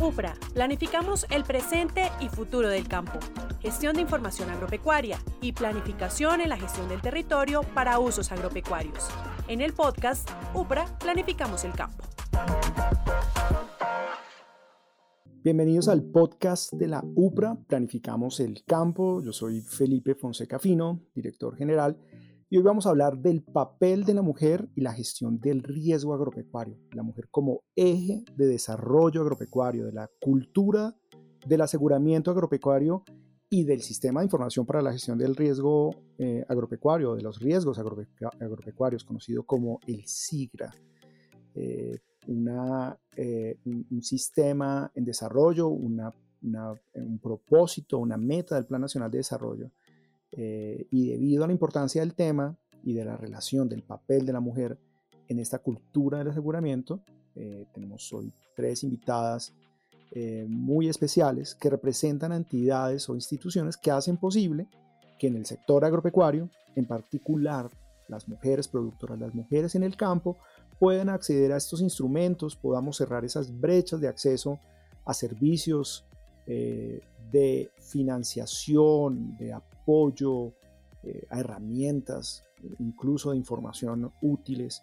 UPRA, planificamos el presente y futuro del campo, gestión de información agropecuaria y planificación en la gestión del territorio para usos agropecuarios. En el podcast UPRA, planificamos el campo. Bienvenidos al podcast de la UPRA, Planificamos el Campo. Yo soy Felipe Fonseca Fino, director general, y hoy vamos a hablar del papel de la mujer y la gestión del riesgo agropecuario. La mujer como eje de desarrollo agropecuario, de la cultura del aseguramiento agropecuario y del sistema de información para la gestión del riesgo eh, agropecuario, de los riesgos agropecuarios, conocido como el SIGRA. Eh, una, eh, un, sistema en desarrollo, una, un propósito, una meta del Plan Nacional de Desarrollo eh, y debido a la importancia del tema y de la relación del papel de la mujer en esta cultura del aseguramiento, eh, tenemos hoy tres invitadas eh, muy especiales que representan entidades o instituciones que hacen posible que en el sector agropecuario, en particular las mujeres productoras, las mujeres en el campo, puedan acceder a estos instrumentos, podamos cerrar esas brechas de acceso a servicios de financiación, de apoyo, eh, a herramientas, incluso de información útiles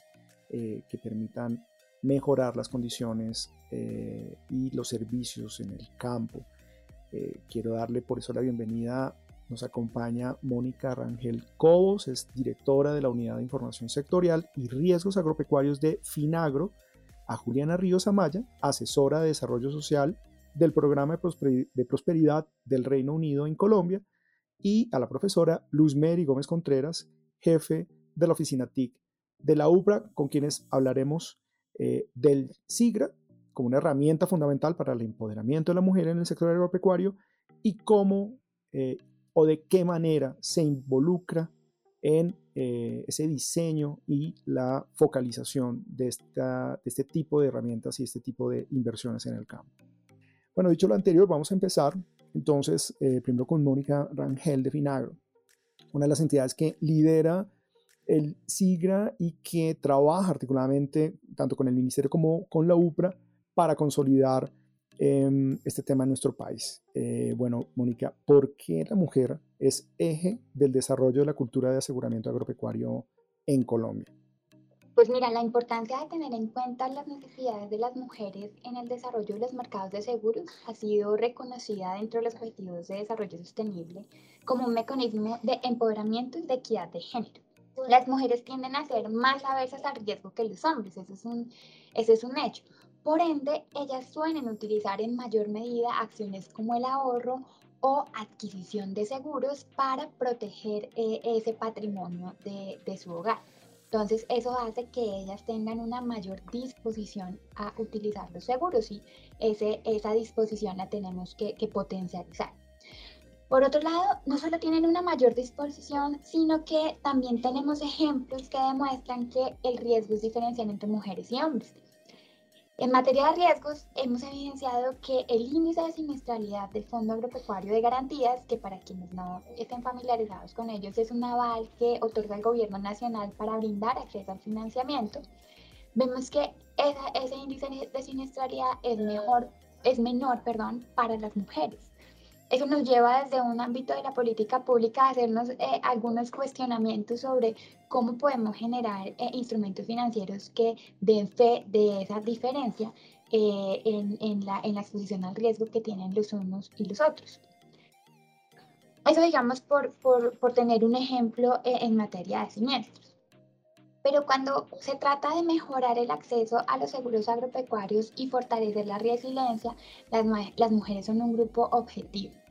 eh, que permitan mejorar las condiciones eh, y los servicios en el campo. quiero darle por eso la bienvenida. Nos acompaña Mónica Rangel Cobos, es directora de la Unidad de Información Sectorial y Riesgos Agropecuarios de Finagro, a Juliana Ríos Amaya, asesora de Desarrollo Social del Programa de Prosperidad del Reino Unido en Colombia, y a la profesora Luz Mary Gómez Contreras, jefe de la oficina TIC de la UPRA, con quienes hablaremos eh, del SIGRA como una herramienta fundamental para el empoderamiento de la mujer en el sector agropecuario y cómo eh, o de qué manera se involucra en eh, ese diseño y la focalización de, esta, de este tipo de herramientas y este tipo de inversiones en el campo. Bueno, dicho lo anterior, vamos a empezar entonces eh, primero con Mónica Rangel de Finagro, una de las entidades que lidera el SIGRA y que trabaja articuladamente tanto con el Ministerio como con la UPRA para consolidar em, este tema en nuestro país. Eh, bueno, Mónica, ¿por qué la mujer es eje del desarrollo de la cultura de aseguramiento agropecuario en Colombia? Pues mira, la importancia de tener en cuenta las necesidades de las mujeres en el desarrollo de los mercados de seguros ha sido reconocida dentro de los objetivos de desarrollo sostenible como un mecanismo de empoderamiento y de equidad de género. Las mujeres tienden a ser más aversas al riesgo que los hombres, eso es un, ese es un hecho. Por ende, ellas suelen utilizar en mayor medida acciones como el ahorro o adquisición de seguros para proteger eh, ese patrimonio de, de su hogar. Entonces, eso hace que ellas tengan una mayor disposición a utilizar los seguros y ese, esa disposición la tenemos que, que potencializar. Por otro lado, no solo tienen una mayor disposición, sino que también tenemos ejemplos que demuestran que el riesgo es diferencial entre mujeres y hombres. En materia de riesgos, hemos evidenciado que el índice de siniestralidad del Fondo Agropecuario de Garantías, que para quienes no estén familiarizados con ellos, es un aval que otorga el gobierno nacional para brindar acceso al financiamiento, vemos que ese índice de siniestralidad es, mejor, es menor perdón, para las mujeres. Eso nos lleva desde un ámbito de la política pública a hacernos eh, algunos cuestionamientos sobre cómo podemos generar eh, instrumentos financieros que den fe de esa diferencia eh, en, la, en, la, exposición al riesgo que tienen los unos y los otros. Eso digamos por, por, por tener un ejemplo en materia de siniestros. Pero cuando se trata de mejorar el acceso a los seguros agropecuarios y fortalecer la resiliencia, las mujeres son un grupo objetivo.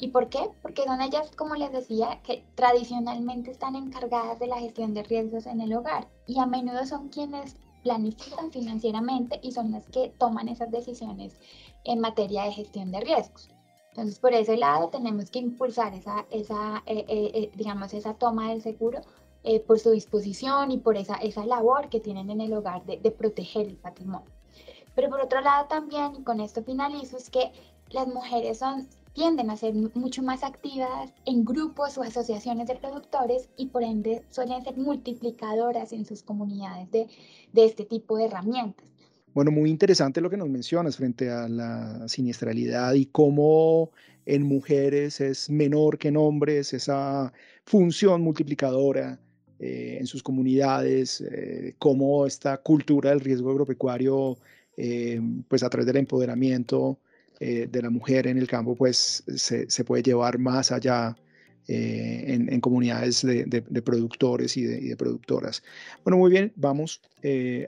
¿Y por qué? Porque son ellas, como les decía, que tradicionalmente están encargadas de la gestión de riesgos en el hogar y a menudo son quienes planifican financieramente y son las que toman esas decisiones en materia de gestión de riesgos. Entonces, por ese lado, tenemos que impulsar esa, esa eh, eh, eh, digamos, esa toma del seguro por su disposición y por esa, esa labor que tienen en el hogar de, de proteger el patrimonio. Pero por otro lado también, y con esto finalizo, es que las mujeres son tienden a ser mucho más activas en grupos o asociaciones de productores y por ende suelen ser multiplicadoras en sus comunidades de, de este tipo de herramientas. Bueno, muy interesante lo que nos mencionas frente a la siniestralidad y cómo en mujeres es menor que en hombres esa función multiplicadora eh, en sus comunidades, eh, cómo esta cultura del riesgo agropecuario, eh, pues a través del empoderamiento de la mujer en el campo, pues se, puede llevar más allá en, comunidades de, productores y de, productoras. Bueno, muy bien, vamos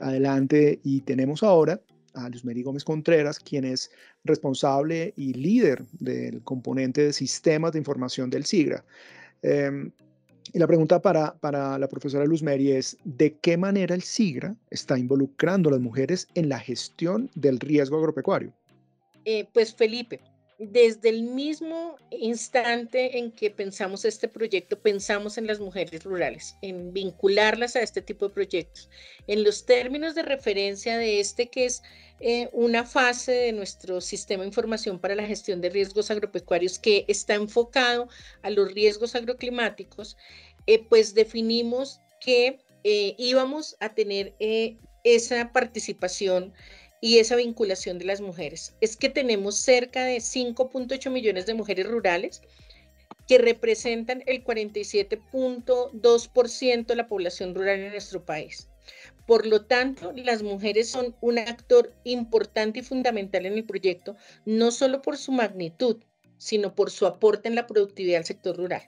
adelante y tenemos ahora a Luz Gómez Contreras, quien es responsable y líder del componente de sistemas de información del SIGRA. Em, y la pregunta para, para la profesora Luz es, ¿de qué manera el SIGRA está involucrando a las mujeres en la gestión del riesgo agropecuario? Eh, pues Felipe, desde el mismo instante en que pensamos este proyecto, pensamos en las mujeres rurales, en vincularlas a este tipo de proyectos. En los términos de referencia de este, que es eh, una fase de nuestro sistema de información para la gestión de riesgos agropecuarios que está enfocado a los riesgos agroclimáticos, eh, pues definimos que íbamos a tener esa participación y esa vinculación de las mujeres. Es que tenemos cerca de 5.8 millones de mujeres rurales que representan el 47.2% de la población rural en nuestro país. Por lo tanto, las mujeres son un actor importante y fundamental en el proyecto, no solo por su magnitud, sino por su aporte en la productividad del sector rural.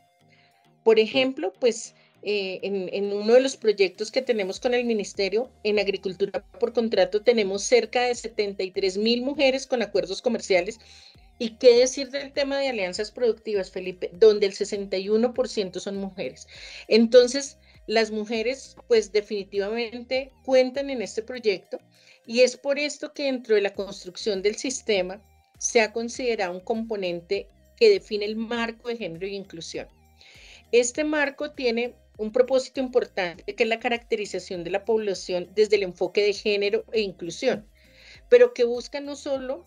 Por ejemplo, pues eh, en, uno de los proyectos que tenemos con el Ministerio en Agricultura por contrato tenemos cerca de 73 mil mujeres con acuerdos comerciales. ¿Y qué decir del tema de alianzas productivas, Felipe? Donde el 61% son mujeres. Entonces, las mujeres, pues definitivamente cuentan en este proyecto y es por esto que dentro de la construcción del sistema se ha considerado un componente que define el marco de género y inclusión. Este marco tiene un propósito importante que es la caracterización de la población desde el enfoque de género e inclusión, pero que busca no solo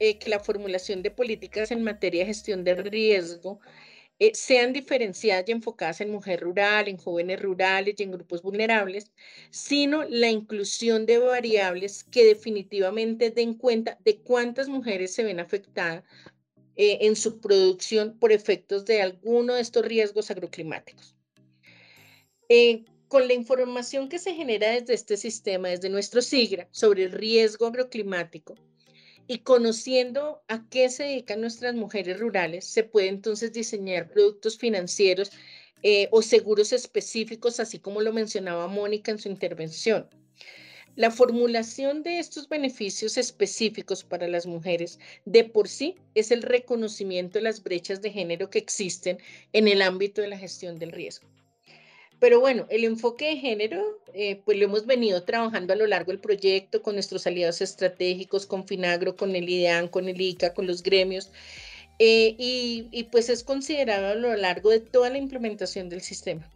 eh, que la formulación de políticas en materia de gestión de riesgo eh, sean diferenciadas y enfocadas en mujer rural, en jóvenes rurales y en grupos vulnerables, sino la inclusión de variables que definitivamente den cuenta de cuántas mujeres se ven afectadas eh, en su producción por efectos de alguno de estos riesgos agroclimáticos. Eh, con la información que se genera desde este sistema, desde nuestro SIGRA, sobre el riesgo agroclimático y conociendo a qué se dedican nuestras mujeres rurales, se puede entonces diseñar productos financieros eh, o seguros específicos, así como lo mencionaba Mónica en su intervención. La formulación de estos beneficios específicos para las mujeres de por sí es el reconocimiento de las brechas de género que existen en el ámbito de la gestión del riesgo. Pero bueno, el enfoque de género, eh, pues lo hemos venido trabajando a lo largo del proyecto con nuestros aliados estratégicos, con Finagro, con el IDEAN, con el ICA, con los gremios, eh, y, pues es considerado a lo largo de toda la implementación del sistema.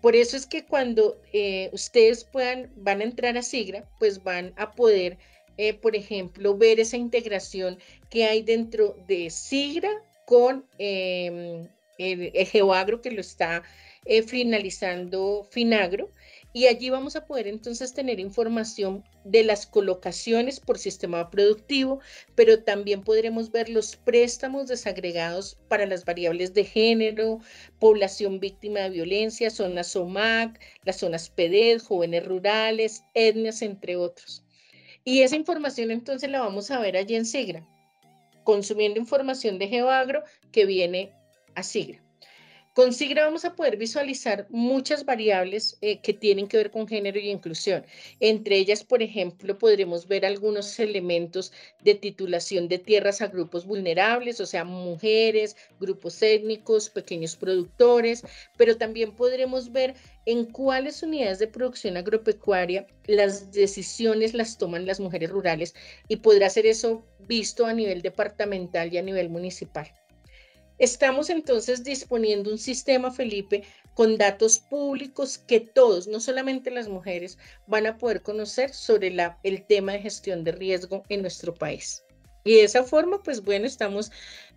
Por eso es que cuando eh, ustedes puedan, van a entrar a SIGRA, pues van a poder, por ejemplo, ver esa integración que hay dentro de SIGRA con em, el GeoAgro que lo está eh, finalizando Finagro. Y allí vamos a poder entonces tener información de las colocaciones por sistema productivo, pero también podremos ver los préstamos desagregados para las variables de género, población víctima de violencia, zonas SOMAC, las zonas PEDED, jóvenes rurales, etnias, entre otros. Y esa información entonces la vamos a ver allí en SIGRA, consumiendo información de GeoAgro que viene a SIGRA. Con SIGRA vamos a poder visualizar muchas variables eh, que tienen que ver con género y inclusión. Entre ellas, por ejemplo, podremos ver algunos elementos de titulación de tierras a grupos vulnerables, o sea, mujeres, grupos étnicos, pequeños productores, pero también podremos ver en cuáles unidades de producción agropecuaria las decisiones las toman las mujeres rurales y podrá ser eso visto a nivel departamental y a nivel municipal. Estamos entonces disponiendo un sistema, Felipe, con datos públicos que todos, no solamente las mujeres, van a poder conocer sobre el tema de gestión de riesgo en nuestro país. Y de esa forma, pues bueno, estamos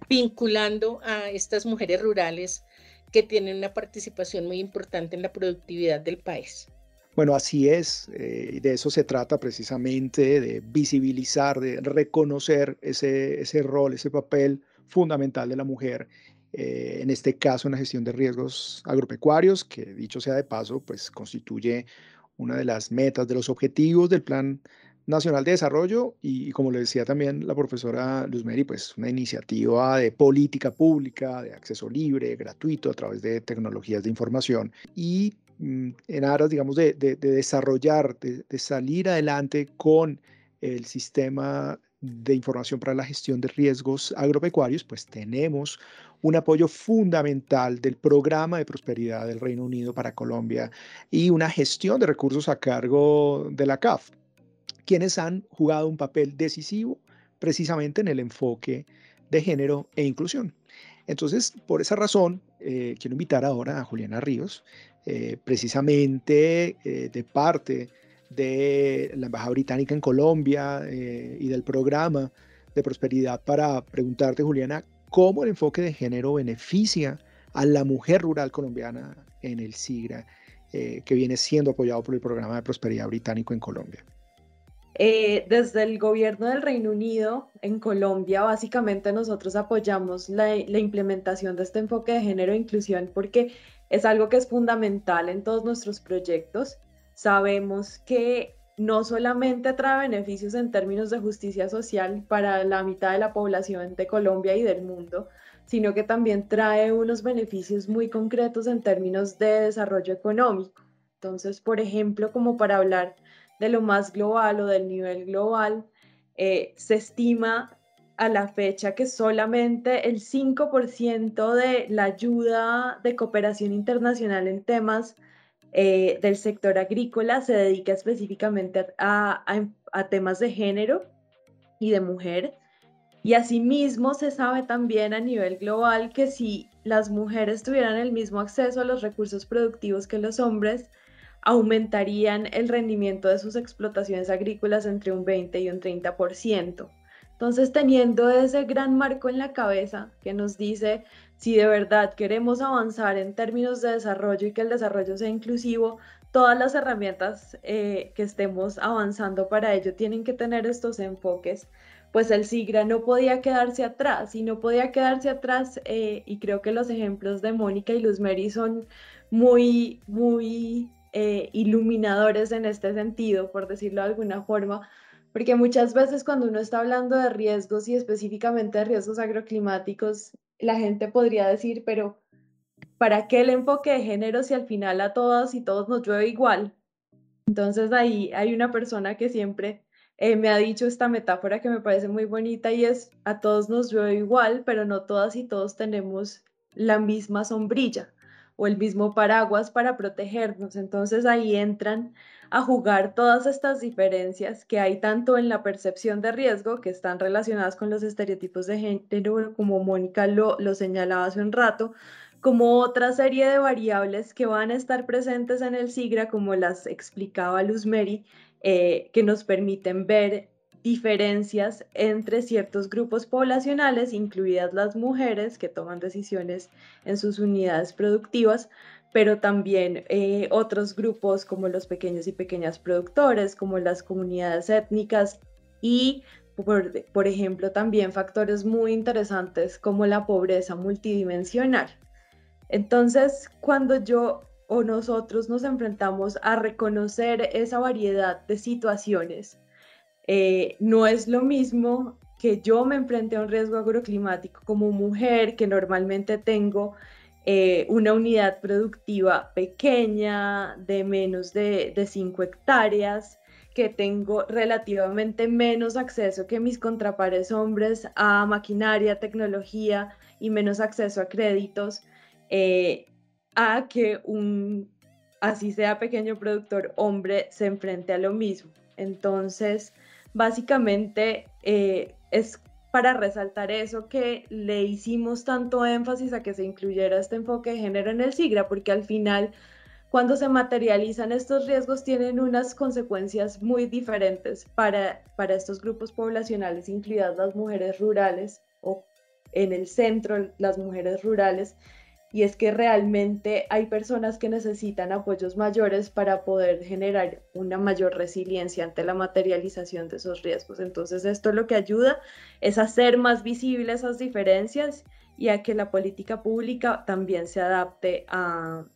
vinculando a estas mujeres rurales que tienen una participación muy importante en la productividad del país. Bueno, así es, eh, de eso se trata precisamente, de visibilizar, de reconocer ese, ese rol, ese papel fundamental de la mujer, eh, en este caso en la gestión de riesgos agropecuarios, que dicho sea de paso, pues constituye una de las metas, de los objetivos del Plan Nacional de Desarrollo. Y, como le decía también la profesora Luzmeri, pues una iniciativa de política pública, de acceso libre, gratuito a través de tecnologías de información. Y Mm, en aras, digamos, de, desarrollar, de, salir adelante con el sistema de información para la gestión de riesgos agropecuarios, pues tenemos un apoyo fundamental del programa de prosperidad del Reino Unido para Colombia y una gestión de recursos a cargo de la CAF, quienes han jugado un papel decisivo precisamente en el enfoque de género e inclusión. Entonces, por esa razón, eh, quiero invitar ahora a Juliana Ríos, eh, precisamente eh, de parte de la Embajada Británica en Colombia eh, y del programa de prosperidad para preguntarte, Juliana, cómo el enfoque de género beneficia a la mujer rural colombiana en el SIGRA, que viene siendo apoyado por el programa de prosperidad británico en Colombia. desde el gobierno del Reino Unido en Colombia, básicamente nosotros apoyamos la, la, implementación de este enfoque de género e inclusión porque es algo que es fundamental en todos nuestros proyectos. Sabemos que no solamente trae beneficios en términos de justicia social para la mitad de la población de Colombia y del mundo, sino que también trae unos beneficios muy concretos en términos de desarrollo económico. Entonces, por ejemplo, como para hablar de lo más global o del nivel global, eh, se estima a la fecha que solamente el 5% de la ayuda de cooperación internacional en temas eh, del sector agrícola se dedica específicamente a, temas de género y de mujer. Y asimismo se sabe también a nivel global que si las mujeres tuvieran el mismo acceso a los recursos productivos que los hombres, aumentarían el rendimiento de sus explotaciones agrícolas entre un 20 y un 30%. Entonces, teniendo ese gran marco en la cabeza que nos dice si de verdad queremos avanzar en términos de desarrollo y que el desarrollo sea inclusivo, todas las herramientas eh, que estemos avanzando para ello tienen que tener estos enfoques, pues el SIGRA no podía quedarse atrás y no podía quedarse atrás eh, y creo que los ejemplos de Mónica y Luz Mary son muy, muy eh, iluminadores en este sentido, por decirlo de alguna forma, porque muchas veces cuando uno está hablando de riesgos y específicamente de riesgos agroclimáticos, la gente podría decir, pero ¿para qué el enfoque de género si al final a todas y todos nos llueve igual? Entonces ahí hay una persona que siempre eh, me ha dicho esta metáfora que me parece muy bonita y es, a todos nos llueve igual, pero no todas y todos tenemos la misma sombrilla o el mismo paraguas para protegernos. Entonces ahí entran a jugar todas estas diferencias que hay tanto en la percepción de riesgo, que están relacionadas con los estereotipos de género, como Mónica lo, lo señalaba hace un rato, como otra serie de variables que van a estar presentes en el SIGRA, como las explicaba Luz Mary, eh, que nos permiten ver diferencias entre ciertos grupos poblacionales, incluidas las mujeres que toman decisiones en sus unidades productivas, pero también eh, otros grupos como los pequeños y pequeñas productores, como las comunidades étnicas y, por, ejemplo, también factores muy interesantes como la pobreza multidimensional. Entonces, cuando yo o nosotros nos enfrentamos a reconocer esa variedad de situaciones, eh, no es lo mismo que yo me enfrente a un riesgo agroclimático como mujer que normalmente tengo eh, una unidad productiva pequeña de menos de, 5 hectáreas, que tengo relativamente menos acceso que mis contrapares hombres a maquinaria, tecnología y menos acceso a créditos, eh, a que un, así sea pequeño productor hombre, se enfrente a lo mismo. Entonces, básicamente eh, es para resaltar eso que le hicimos tanto énfasis a que se incluyera este enfoque de género en el SIGRA, porque al final cuando se materializan estos riesgos tienen unas consecuencias muy diferentes para, para estos grupos poblacionales, incluidas las mujeres rurales o en el centro las mujeres rurales, y es que realmente hay personas que necesitan apoyos mayores para poder generar una mayor resiliencia ante la materialización de esos riesgos. Entonces esto lo que ayuda es hacer más visibles esas diferencias y a que la política pública también se adapte a,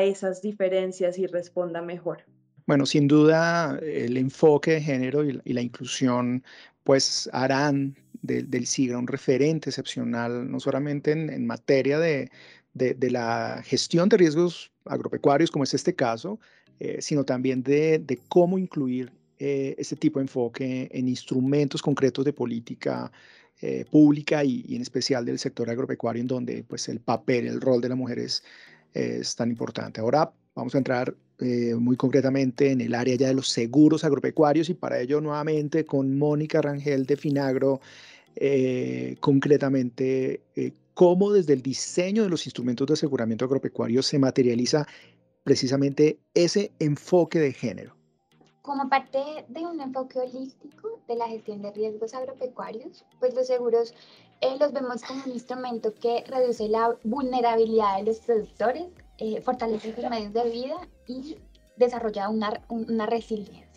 esas diferencias y responda mejor. Bueno, sin duda el enfoque de género y, la inclusión pues harán del SIGRA un referente excepcional, no solamente en, materia de, la gestión de riesgos agropecuarios, como es este caso, eh, sino también de, cómo incluir eh, este tipo de enfoque en instrumentos concretos de política eh, pública y, en especial del sector agropecuario, en donde pues, el papel, el rol de la mujer es, es tan importante. Ahora vamos a entrar muy concretamente en el área ya de los seguros agropecuarios y para ello nuevamente con Mónica Rangel de Finagro eh, concretamente eh, cómo desde el diseño de los instrumentos de aseguramiento agropecuario se materializa precisamente ese enfoque de género. Como parte de un enfoque holístico de la gestión de riesgos agropecuarios, pues los seguros eh, los vemos como un instrumento que reduce la vulnerabilidad de los productores, fortalece sus medios de vida y desarrolla una, una resiliencia.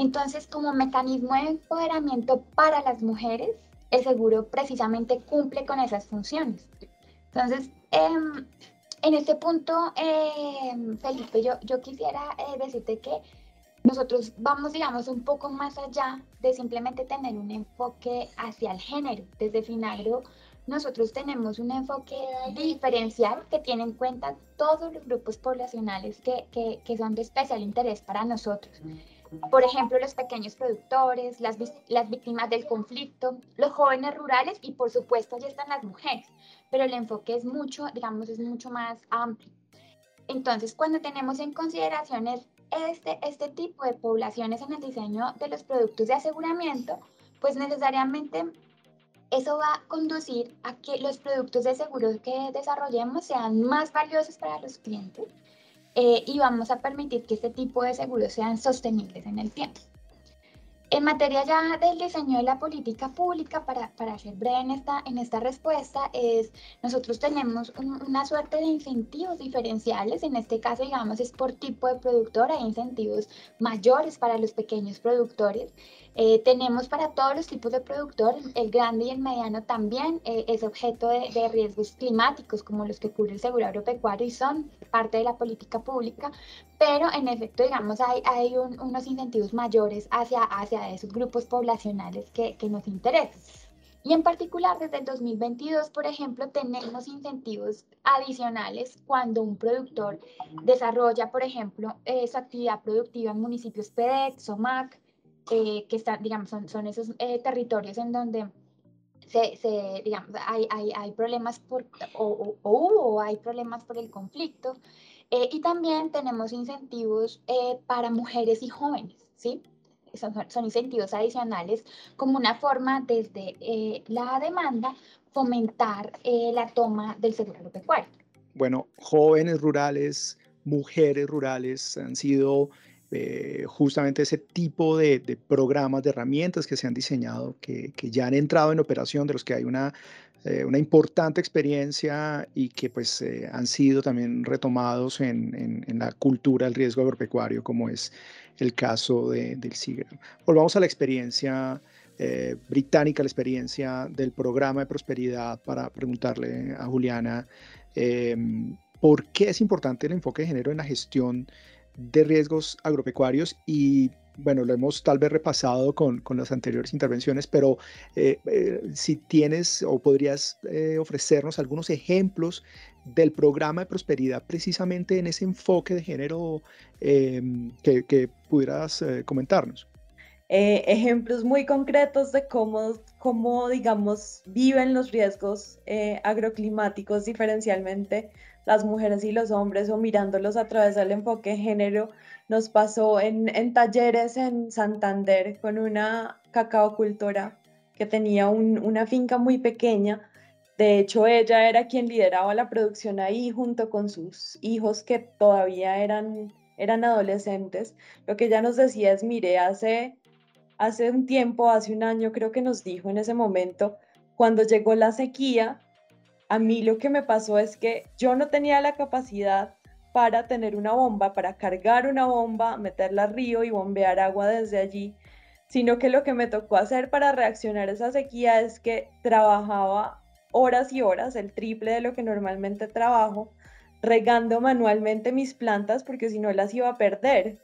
Entonces, como mecanismo de empoderamiento para las mujeres, el seguro precisamente cumple con esas funciones. Entonces, em, en este punto, em, Felipe, yo, yo quisiera eh, decirte que nosotros vamos, digamos, un poco más allá de simplemente tener un enfoque hacia el género. Desde Finagro, nosotros tenemos un enfoque diferencial que tiene en cuenta todos los grupos poblacionales que, que, que son de especial interés para nosotros. Por ejemplo, los pequeños productores, las, las víctimas del conflicto, los jóvenes rurales y por supuesto ya están las mujeres, pero el enfoque es mucho, digamos, es mucho más amplio. Entonces, cuando tenemos en consideración este, este tipo de poblaciones en el diseño de los productos de aseguramiento, pues necesariamente eso va a conducir a que los productos de seguro que desarrollemos sean más valiosos para los clientes eh, y vamos a permitir que este tipo de seguros sean sostenibles en el tiempo. En materia ya del diseño de la política pública, para, para ser breve en esta, en esta respuesta, es nosotros tenemos una suerte de incentivos diferenciales. En este caso, digamos, es por tipo de productor, hay incentivos mayores para los pequeños productores. Eh, tenemos para todos los tipos de productor, el grande y el mediano también eh, es objeto de, de, riesgos climáticos como los que cubre el seguro agropecuario y son parte de la política pública, pero en efecto, digamos, hay, hay unos incentivos mayores hacia, hacia esos grupos poblacionales que, que nos interesan. Y en particular, desde el 2022, por ejemplo, tenemos incentivos adicionales cuando un productor desarrolla, por ejemplo, eh, su actividad productiva en municipios PEDEC, SOMAC, eh, que están, digamos, son, son esos eh, territorios en donde se, se, digamos, hay, hay, hay problemas por, o, o, o, hay problemas por el conflicto. Eh, y también tenemos incentivos eh, para mujeres y jóvenes, ¿sí? Son, son, incentivos adicionales como una forma desde eh, la demanda fomentar la toma del seguro agropecuario. Bueno, jóvenes rurales, mujeres rurales han sido justamente ese tipo de, de, programas, de herramientas que se han diseñado, que, ya han entrado en operación, de los que hay una eh, importante experiencia y que pues eh, han sido también retomados en, la cultura del riesgo agropecuario, como es el caso de, del SIGRA. Volvamos a la experiencia eh, británica, la experiencia del programa de prosperidad, para preguntarle a Juliana em, por qué es importante el enfoque de género en la gestión de riesgos agropecuarios y bueno, lo hemos tal vez repasado con, con las anteriores intervenciones, pero eh, eh, si tienes o podrías eh, ofrecernos algunos ejemplos del programa de prosperidad precisamente en ese enfoque de género que, que, pudieras comentarnos. Ejemplos muy concretos de cómo, cómo, digamos, viven los riesgos agroclimáticos diferencialmente las mujeres y los hombres o mirándolos a través del enfoque de género nos pasó en, talleres en Santander con una cacaocultora que tenía una finca muy pequeña. De hecho, ella era quien lideraba la producción ahí junto con sus hijos que todavía eran, eran adolescentes. Lo que ella nos decía es, mire, hace, hace un tiempo, hace un año creo que nos dijo en ese momento, cuando llegó la sequía, a mí lo que me pasó es que yo no tenía la capacidad para tener una bomba, para cargar una bomba, meterla al río y bombear agua desde allí, sino que lo que me tocó hacer para reaccionar a esa sequía es que trabajaba horas y horas, el triple de lo que normalmente trabajo, regando manualmente mis plantas porque si no las iba a perder.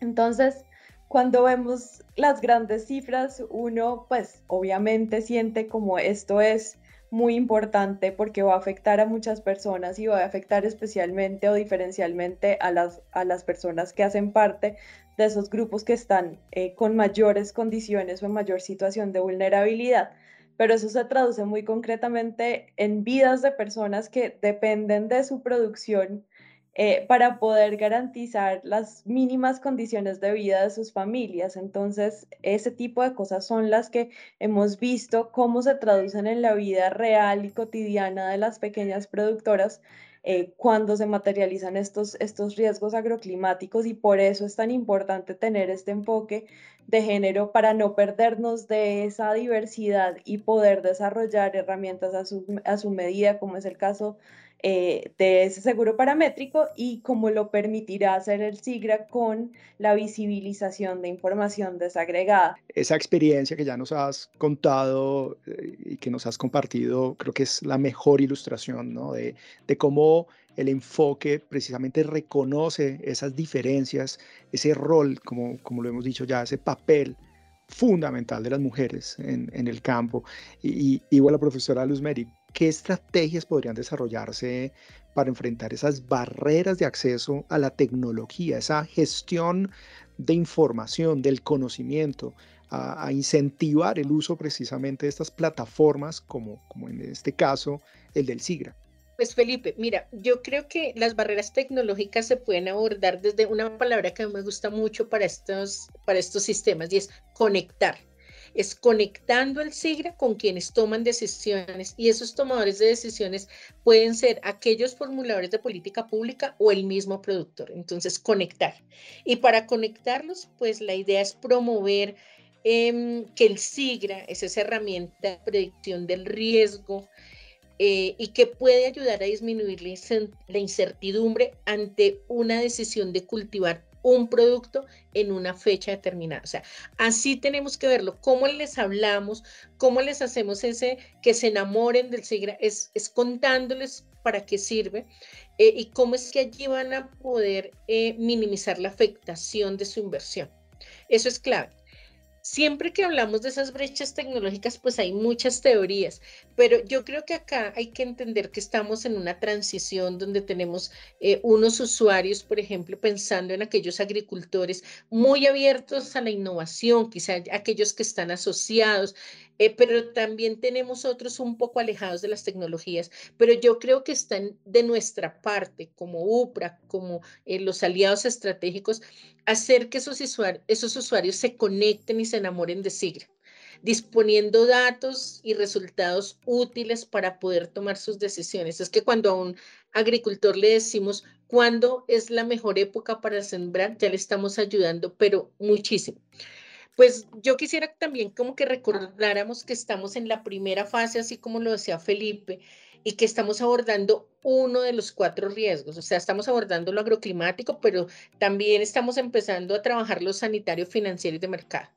Entonces, cuando vemos las grandes cifras, uno pues obviamente siente como esto es muy importante porque va a afectar a muchas personas y va a afectar especialmente o diferencialmente a las, a las personas que hacen parte de esos grupos que están eh, con mayores condiciones o en mayor situación de vulnerabilidad. Pero eso se traduce muy concretamente en vidas de personas que dependen de su producción eh, para poder garantizar las mínimas condiciones de vida de sus familias. Entonces, ese tipo de cosas son las que hemos visto cómo se traducen en la vida real y cotidiana de las pequeñas productoras eh, cuando se materializan estos, estos riesgos agroclimáticos y por eso es tan importante tener este enfoque de género para no perdernos de esa diversidad y poder desarrollar herramientas a su, a su medida, como es el caso eh, de ese seguro paramétrico y cómo lo permitirá hacer el SIGRA con la visibilización de información desagregada. Esa experiencia que ya nos has contado eh, y que nos has compartido, creo que es la mejor ilustración ¿no? de, de cómo el enfoque precisamente reconoce esas diferencias, ese rol, como, como lo hemos dicho ya, ese papel fundamental de las mujeres en, en el campo. Y, y igual la profesora Luz Meri, ¿qué estrategias podrían desarrollarse para enfrentar esas barreras de acceso a la tecnología, esa gestión de información, del conocimiento, a, incentivar el uso precisamente de estas plataformas, como, como en este caso el del SIGRA? Pues Felipe, mira, yo creo que las barreras tecnológicas se pueden abordar desde una palabra que me gusta mucho para estos, para estos sistemas y es conectar es conectando el SIGRA con quienes toman decisiones y esos tomadores de decisiones pueden ser aquellos formuladores de política pública o el mismo productor. Entonces, conectar. Y para conectarlos, pues la idea es promover em, que el SIGRA es esa herramienta de predicción del riesgo, eh, y que puede ayudar a disminuir la incertidumbre ante una decisión de cultivar un producto en una fecha determinada. O sea, así tenemos que verlo. ¿Cómo les hablamos? ¿Cómo les hacemos ese que se enamoren del SIGRA? Es, es contándoles para qué sirve eh, y cómo es que allí van a poder eh, minimizar la afectación de su inversión. Eso es clave. Siempre que hablamos de esas brechas tecnológicas, pues hay muchas teorías, pero yo creo que acá hay que entender que estamos en una transición donde tenemos eh, unos usuarios, por ejemplo, pensando en aquellos agricultores muy abiertos a la innovación, quizá aquellos que están asociados, eh, pero también tenemos otros un poco alejados de las tecnologías, pero yo creo que están de nuestra parte, como UPRA, como eh, los aliados estratégicos, hacer que esos, esos usuarios se conecten y se enamoren de SIGRA disponiendo datos y resultados útiles para poder tomar sus decisiones. Es que cuando a un agricultor le decimos cuándo es la mejor época para sembrar, ya le estamos ayudando, pero muchísimo. Pues yo quisiera también como que recordáramos que estamos en la primera fase, así como lo decía Felipe, y que estamos abordando uno de los cuatro riesgos. O sea, estamos abordando lo agroclimático, pero también estamos empezando a trabajar lo sanitario, financiero y de mercado.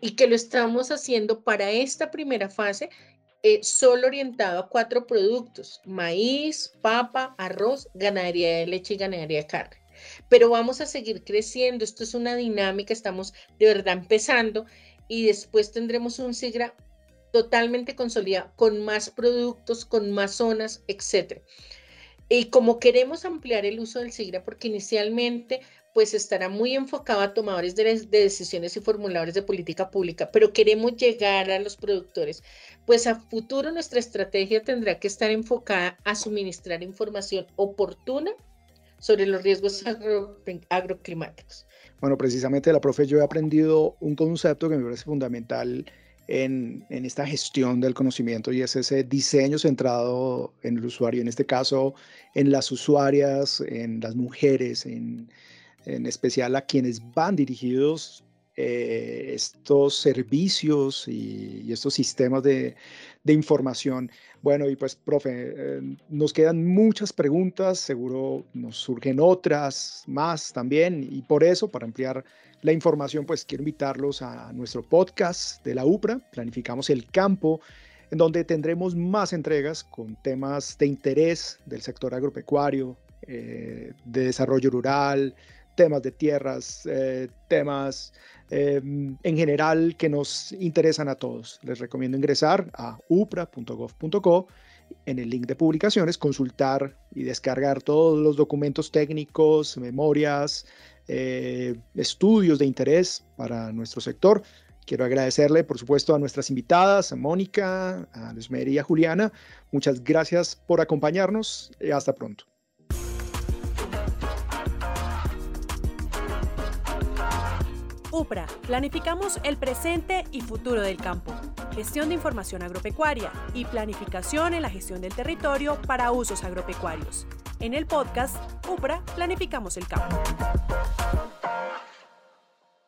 Y que lo estamos haciendo para esta primera fase eh, solo orientado a cuatro productos, maíz, papa, arroz, ganadería de leche y ganadería de carne pero vamos a seguir creciendo. Esto es una dinámica, estamos de verdad empezando y después tendremos un SIGRA totalmente consolidado, con más productos, con más zonas, etc. Y como queremos ampliar el uso del SIGRA, porque inicialmente pues estará muy enfocado a tomadores de, de, decisiones y formuladores de política pública, pero queremos llegar a los productores, pues a futuro nuestra estrategia tendrá que estar enfocada a suministrar información oportuna sobre los riesgos agroclimáticos. Bueno, precisamente la profe, yo he aprendido un concepto que me parece fundamental en, en, esta gestión del conocimiento y es ese diseño centrado en el usuario, en este caso en las usuarias, en las mujeres, en, en especial a quienes van dirigidos eh, estos servicios y, estos sistemas de, información. Bueno, y pues, profe, eh, nos quedan muchas preguntas, seguro nos surgen otras más también, y por eso, para ampliar la información, pues quiero invitarlos a nuestro podcast de la UPRA, Planificamos el Campo, en donde tendremos más entregas con temas de interés del sector agropecuario, eh, de desarrollo rural, temas de tierras, eh, temas em, en general que nos interesan a todos. Les recomiendo ingresar a upra.gov.co en el link de publicaciones, consultar y descargar todos los documentos técnicos, memorias, eh, estudios de interés para nuestro sector. Quiero agradecerle, por supuesto, a nuestras invitadas, a Mónica, a Luzmeri y a Juliana. Muchas gracias por acompañarnos y hasta pronto. UPRA, planificamos el presente y futuro del campo, gestión de información agropecuaria y planificación en la gestión del territorio para usos agropecuarios. En el podcast UPRA, planificamos el campo.